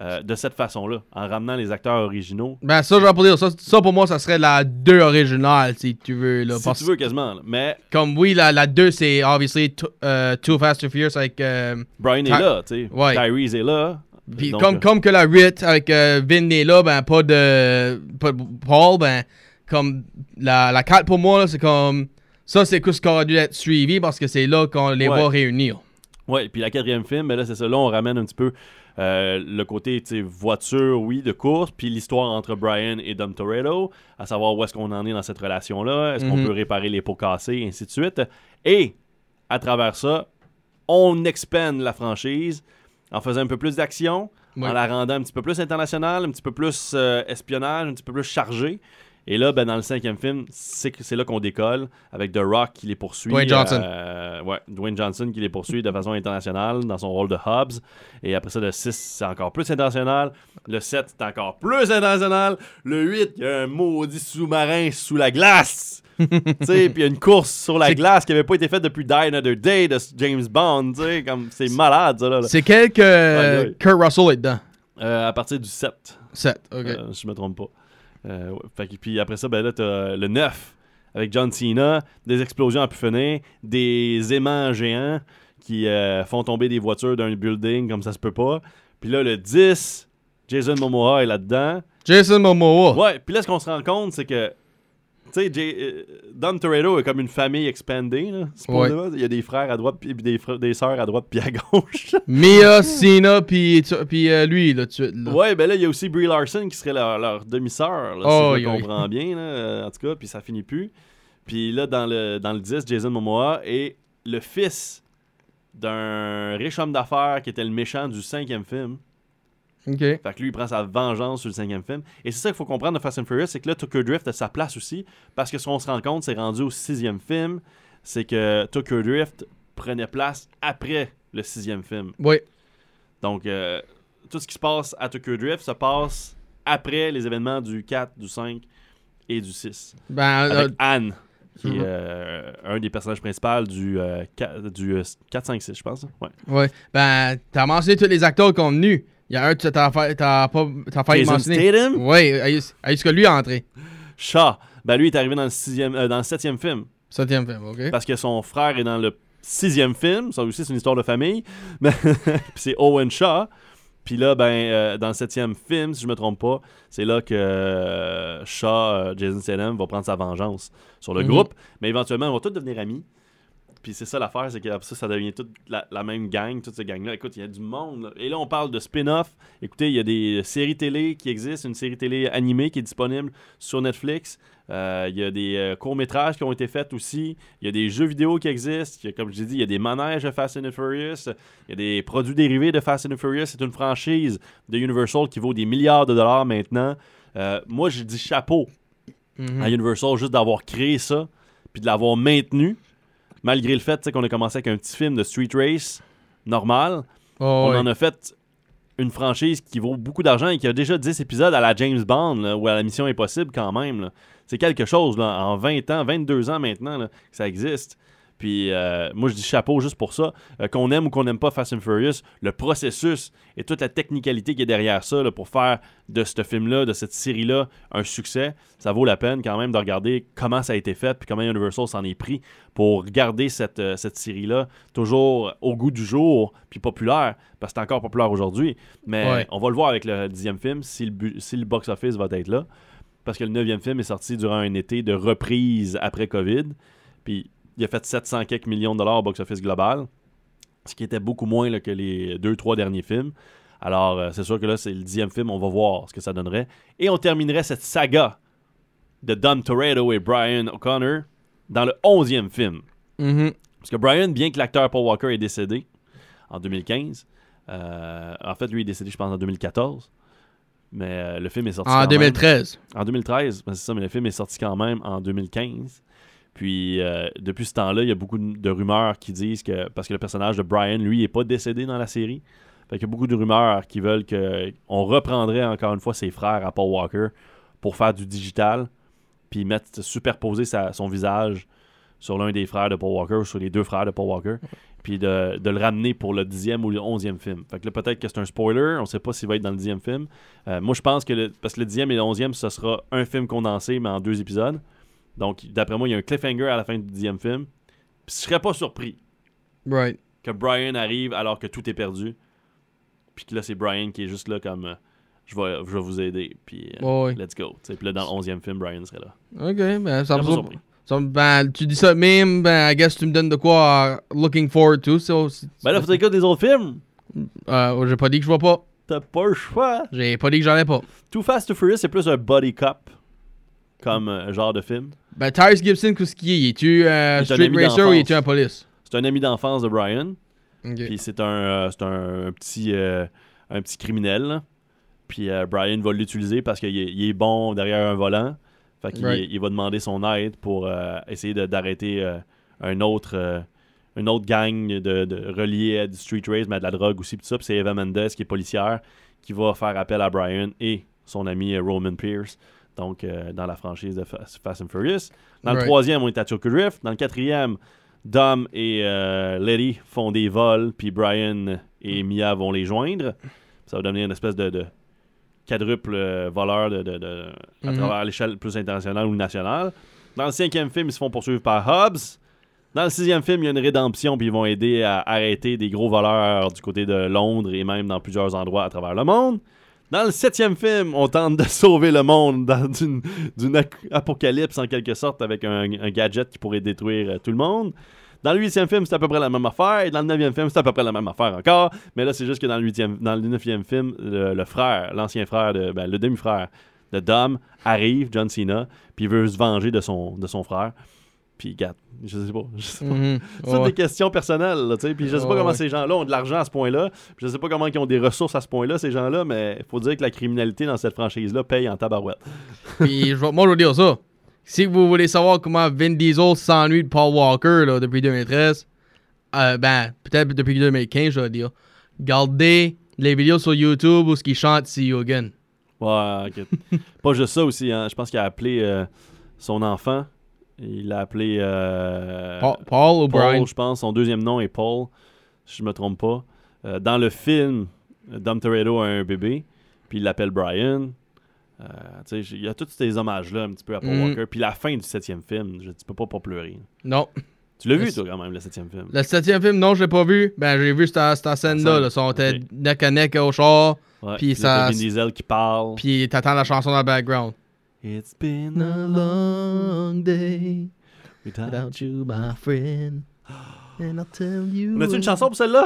euh, de cette façon-là, en ramenant les acteurs originaux. Ben, ça, je vais pas dire. Ça, ça, pour moi, ça serait la 2 originale, si tu veux. Là, si parce tu veux quasiment. là. Mais Comme oui, la, la 2, c'est obviously Too euh, Too Fast to Furious avec. euh, Brian est là, tu sais. Ouais. Tyrese est là. Puis Donc, comme, euh, comme que la 8 avec euh, Vin est là, ben, pas de. Pas de Paul, ben, comme. La, la 4 pour moi, c'est comme. Ça, c'est ce qui aurait dû être suivi parce que c'est là qu'on les Ouais. voit réunir. Ouais, puis la quatrième film, ben là, c'est ça. Là, on ramène un petit peu euh, le côté, voiture, oui, de course, puis l'histoire entre Brian et Dom Toretto, à savoir où est-ce qu'on en est dans cette relation-là, est-ce qu'on Mhm. peut réparer les pots cassés, et ainsi de suite. Et, à travers ça, on expande la franchise en faisant un peu plus d'action, Ouais. en la rendant un petit peu plus internationale, un petit peu plus euh, espionnage, un petit peu plus chargé. Et là, ben, dans le cinquième film, c'est là qu'on décolle avec The Rock qui les poursuit. Dwayne Johnson. euh, ouais, Dwayne Johnson qui les poursuit de façon internationale dans son rôle de Hobbs. Et après ça, le 6, c'est encore plus international. Le 7, c'est encore plus international. Le 8, il y a un maudit sous-marin sous la glace. [laughs] puis il y a une course sur la glace qui avait pas été faite depuis Die Another Day de James Bond. Comme c'est malade, ça, là. là. C'est quel que aïe. Kurt Russell est dedans Euh, à partir du 7. 7. Ok. Euh, si je me trompe pas. Euh. Fait puis après ça, ben là, t'as le 9 avec John Cena, des explosions à pu finir, des aimants géants qui euh, font tomber des voitures d'un building comme ça se peut pas. Puis là, le 10, Jason Momoa est là-dedans. Jason Momoa. Ouais, puis là, ce qu'on se rend compte, c'est que. Tu sais, euh, Dom Toretto est comme une famille expandée. Là, supposément. Il y a des frères à droite, puis des, des sœurs à droite, puis à gauche. [laughs] Mia, Cena, puis euh, lui, là, là. Ouais, ben là, il y a aussi Brie Larson qui serait leur, leur demi-sœur, là, Oh, si je oui, oui. comprends bien, là, euh, en tout cas, puis ça finit plus. Puis là, dans le, dans le 10, Jason Momoa est le fils d'un riche homme d'affaires qui était le méchant du cinquième film. Fait que lui, il prend sa vengeance sur le cinquième film. Et c'est ça qu'il faut comprendre de Fast and Furious, c'est que là, Tokyo Drift a sa place aussi, parce que ce qu'on se rend compte, c'est rendu au sixième film, c'est que Tokyo Drift prenait place après le sixième film. Oui. Donc, euh, tout ce qui se passe à Tokyo Drift se passe après les événements du 4, du 5 et du 6. Ben, Avec euh, Anne, qui Mhm. est euh, un des personnages principaux du, euh, 4, du euh, 4, 5, 6, je pense. Ouais. ouais. Ben, t'as mentionné tous les acteurs qui sont venus. Il y a un que t'as fa- t'as pas t'as failli Jason mentionner. Statham, Oui, est-ce que lui est entré? Shaw. Ben, lui est arrivé dans le, sixième, euh, dans le septième film. Septième film, ok. Parce que son frère est dans le sixième film. Ça aussi, c'est une histoire de famille. [laughs] Mais- Puis c'est Owen Shaw. Puis là, ben, euh, dans le septième film, si je me trompe pas, c'est là que euh, Shaw, euh, Jason Statham, va prendre sa vengeance sur le Mhm. groupe. Mais éventuellement, ils vont tous devenir amis. Puis c'est ça l'affaire, c'est que ça, ça devient toute la, la même gang, toute cette gang-là. Écoute, il y a du monde. là. Et là, on parle de spin-off. Écoutez, il y a des séries télé qui existent, une série télé animée qui est disponible sur Netflix. Euh, il y a des euh, courts-métrages qui ont été faits aussi. Il y a des jeux vidéo qui existent. Il y a, comme je l'ai dit, il y a des manèges de Fast and Furious. Il y a des produits dérivés de Fast and Furious. C'est une franchise de Universal qui vaut des milliards de dollars maintenant. Euh, moi, je dis chapeau Mhm. à Universal juste d'avoir créé ça puis de l'avoir maintenu malgré le fait qu'on a commencé avec un petit film de street race normal Oh, on en a fait une franchise qui vaut beaucoup d'argent et qui a déjà 10 épisodes à la James Bond là, ou à la Mission Impossible quand même c'est quelque chose là, en 20 ans 22 ans maintenant là, que ça existe puis euh, moi je dis chapeau juste pour ça Euh, qu'on aime ou qu'on n'aime pas Fast and Furious le processus et toute la technicalité qui est derrière ça là, pour faire de ce film-là, de cette série-là, un succès, ça vaut la peine quand même de regarder comment ça a été fait puis comment Universal s'en est pris pour garder cette, euh, cette série-là toujours au goût du jour puis populaire, parce que c'est encore populaire aujourd'hui. Mais Ouais. on va le voir avec le dixième film si le, bu- si le box-office va être là. Parce que le neuvième film est sorti durant un été de reprise après COVID. Puis il a fait 700 quelques millions de dollars au box-office global, ce qui était beaucoup moins là, que les deux, trois derniers films. Alors, euh, c'est sûr que là, c'est le dixième film, on va voir ce que ça donnerait. Et on terminerait cette saga de Dom Toretto et Brian O'Connor dans le onzième film. Mhm. Parce que Brian, bien que l'acteur Paul Walker est décédé en 2015, euh, en fait, lui est décédé, je pense, en 2014. Mais euh, le film est sorti En quand même- 2013. en 2013, ben, c'est ça, mais le film est sorti quand même en 2015. Puis euh, depuis ce temps-là, il y a beaucoup de rumeurs qui disent que parce que le personnage de Brian, lui, n'est pas décédé dans la série. Fait y a beaucoup de rumeurs qui veulent qu'on reprendrait encore une fois ses frères à Paul Walker pour faire du digital, puis mettre superposer son visage sur l'un des frères de Paul Walker ou sur les deux frères de Paul Walker, puis de, le ramener pour le dixième ou le onzième film. Fait que là, peut-être que c'est un spoiler, on sait pas s'il va être dans le dixième film. Euh, moi, je pense que parce que le dixième et le onzième, ce sera un film condensé, mais en deux épisodes. Donc, d'après moi, il y a un cliffhanger à la fin du dixième film. Puis je serais pas surpris Right. que Brian arrive alors que tout est perdu. Puis que là, c'est Brian qui est juste là comme euh, je, vais, je vais vous aider. Puis euh, let's go. Tu sais, Puis là, dans le onzième film, Brian serait là. Ok, ben ça me surpris. ben, tu dis ça même, ben I guess tu me donnes de quoi uh, looking forward to. So, Ben là, faut écouter des autres films. Euh, j'ai pas dit que je vois pas. T'as pas le choix. J'ai pas dit que j'en ai pas. Too Fast to Furious, c'est plus un body cop comme euh, genre de film? Ben Tyrese Gibson, qu'est-ce qu'il est? Euh, Il est un street ami racer ou d'enfance. es-tu un police? C'est un ami d'enfance de Brian. Puis c'est un, euh, c'est un, un petit, euh, un petit criminel. là. Puis euh, Brian va l'utiliser parce qu'il est, il est bon derrière un volant. Fait qu'il Right. il va demander son aide pour euh, essayer de- d'arrêter euh, un autre, euh, une autre gang de, de reliée à du street race, mais à de la drogue aussi. Puis tout ça. Puis c'est Eva Mendes qui est policière qui va faire appel à Brian et son ami euh, Roman Pierce. Donc, euh, dans la franchise de Fa- Fast and Furious. Dans le troisième, on est à Tokyo Drift. Dans le quatrième, Dom et euh, Letty font des vols, puis Brian et Mia vont les joindre. Ça va devenir une espèce de, de quadruple euh, voleur de, de- de- à Mhm. travers l'échelle plus internationale ou nationale. Dans le cinquième film, ils se font poursuivre par Hobbs. Dans le sixième film, il y a une rédemption, puis ils vont aider à arrêter des gros voleurs du côté de Londres et même dans plusieurs endroits à travers le monde. Dans le septième film, on tente de [laughs] sauver le monde d'une apocalypse en quelque sorte avec un, gadget qui pourrait détruire euh, tout le monde. Dans le huitième film, c'est à peu près la même affaire. Et dans le neuvième film, c'est à peu près la même affaire encore. Mais là, c'est juste que dans le, huitième, dans le neuvième film, le, le frère, l'ancien frère, de, ben, le demi-frère de Dom arrive, John Cena, puis il veut se venger de son, de son frère. Puis, gars, je sais pas. Je sais pas. Mhm. [laughs] C'est Ouais. des questions personnelles, tu sais. Puis je sais pas Ouais, comment ouais. ces gens-là ont de l'argent à ce point-là. Puis je sais pas comment ils ont des ressources à ce point-là, ces gens-là, mais il faut dire que la criminalité dans cette franchise-là paye en tabarouette. [laughs] Puis je vais- moi, je vais dire ça. Si vous voulez savoir comment Vin Diesel s'ennuie de Paul Walker là, depuis 2013, euh, ben, peut-être depuis 2015, je vais dire, gardez les vidéos sur YouTube où ce qu'il chante You Again. Ouais, ok. [laughs] pas juste ça aussi, hein. Je pense qu'il a appelé euh, son enfant. Il l'a appelé euh, Paul, Paul je pense. Son deuxième nom est Paul, si je me trompe pas. Euh, dans le film, Dom Toretto a un bébé, puis il l'appelle Brian. Euh, il y a tous ces hommages-là un petit peu à Paul Mhm. Walker. Puis la fin du septième film, je, tu peux pas pas pleurer. Non. Tu l'as vu, toi, quand même, le septième film? Le septième film, non, je l'ai pas vu. Ben, j'ai vu cette, cette scène-là. scène. Là, sont Ok. neck à neck au char. Puis ça- Vin Diesel qui parle. Puis t'attends la chanson dans le background. It's been a long day without you, my friend. And I'll tell you. On a-tu une chanson pour celle-là?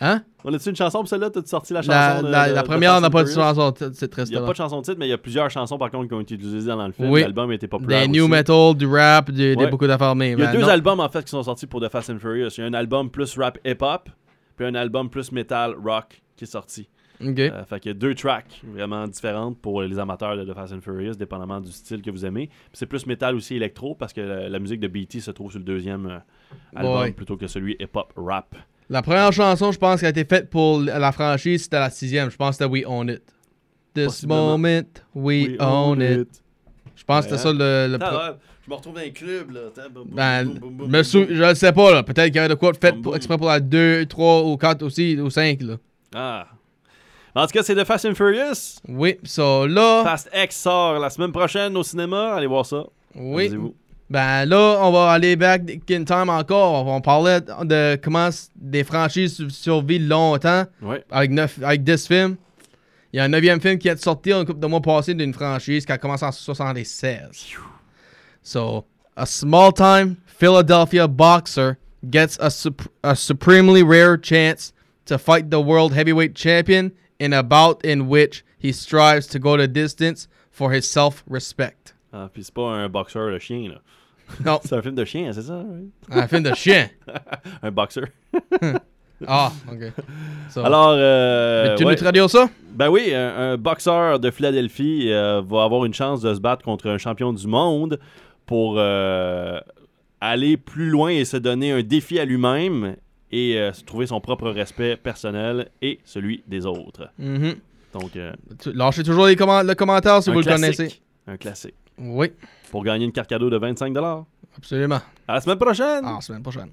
Hein? On a-tu une chanson pour celle-là? T'as-tu sorti la chanson? La, de- la, la de première Fast n'a pas de chanson, c'est très Il n'y a pas de chanson de titre, mais il y a plusieurs chansons par contre qui ont été utilisées dans le film. Oui. L'album été populaire. Des new metal, du rap, du- des Ouais. beaucoup d'affaires. Il y a ben, deux non. albums en fait qui sont sortis pour The Fast and Furious. Il y a un album plus rap hip-hop, puis un album plus metal rock qui est sorti. Ok. Euh, fait qu'il y a deux tracks vraiment différentes pour les amateurs de The Fast and Furious, dépendamment du style que vous aimez. Puis c'est plus metal aussi électro parce que la, la musique de BT se trouve sur le deuxième euh, album Ouais. plutôt que celui hip-hop rap. La première chanson, je pense, qui a été faite pour la franchise, c'était la sixième. Je pense que c'était We Own It. This moment, we, own, it. Je pense que c'était ça le. le Attends, ouais, je me retrouve dans les clubs là. Boum, Ben, boum, boum, boum, me boum, sou- boum. je ne sais pas, là. Peut-être qu'il y avait de quoi de fait pour, exprès pour la 2, 3 ou 4 aussi, ou 5, là. Ah. En tout cas, c'est The Fast and Furious. Oui, so là. Fast X sort la semaine prochaine au cinéma. Allez voir ça. Oui. Ben là, on va aller back in time encore. On parlait de comment des franchises su- survivent longtemps Ouais. avec, neuf, avec 10 films. Il y a un neuvième film qui est sorti un couple de mois passés d'une franchise qui a commencé en 76. So, a small time Philadelphia boxer gets a, sup- a supremely rare chance to fight the world heavyweight champion in a bout in which he strives to go the distance for his self-respect. Ah, puis c'est pas un boxeur de chien, là. Non, [laughs] C'est un film de chien, c'est ça? right? un film de chien. [laughs] un boxeur. [laughs] Ah, ok. So, Alors, euh, tu ouais. nous traduire ça? ben oui, un, un boxeur de Philadelphie euh, va avoir une chance de se battre contre un champion du monde pour euh, aller plus loin et se donner un défi à lui-même et euh, trouver son propre respect personnel et celui des autres. Mhm. Donc, euh, Lâchez toujours les commen- le commentaire si vous le connaissez. Un classique. Oui, Pour gagner une carte cadeau de 25 À absolument. la semaine prochaine! Ah, semaine prochaine.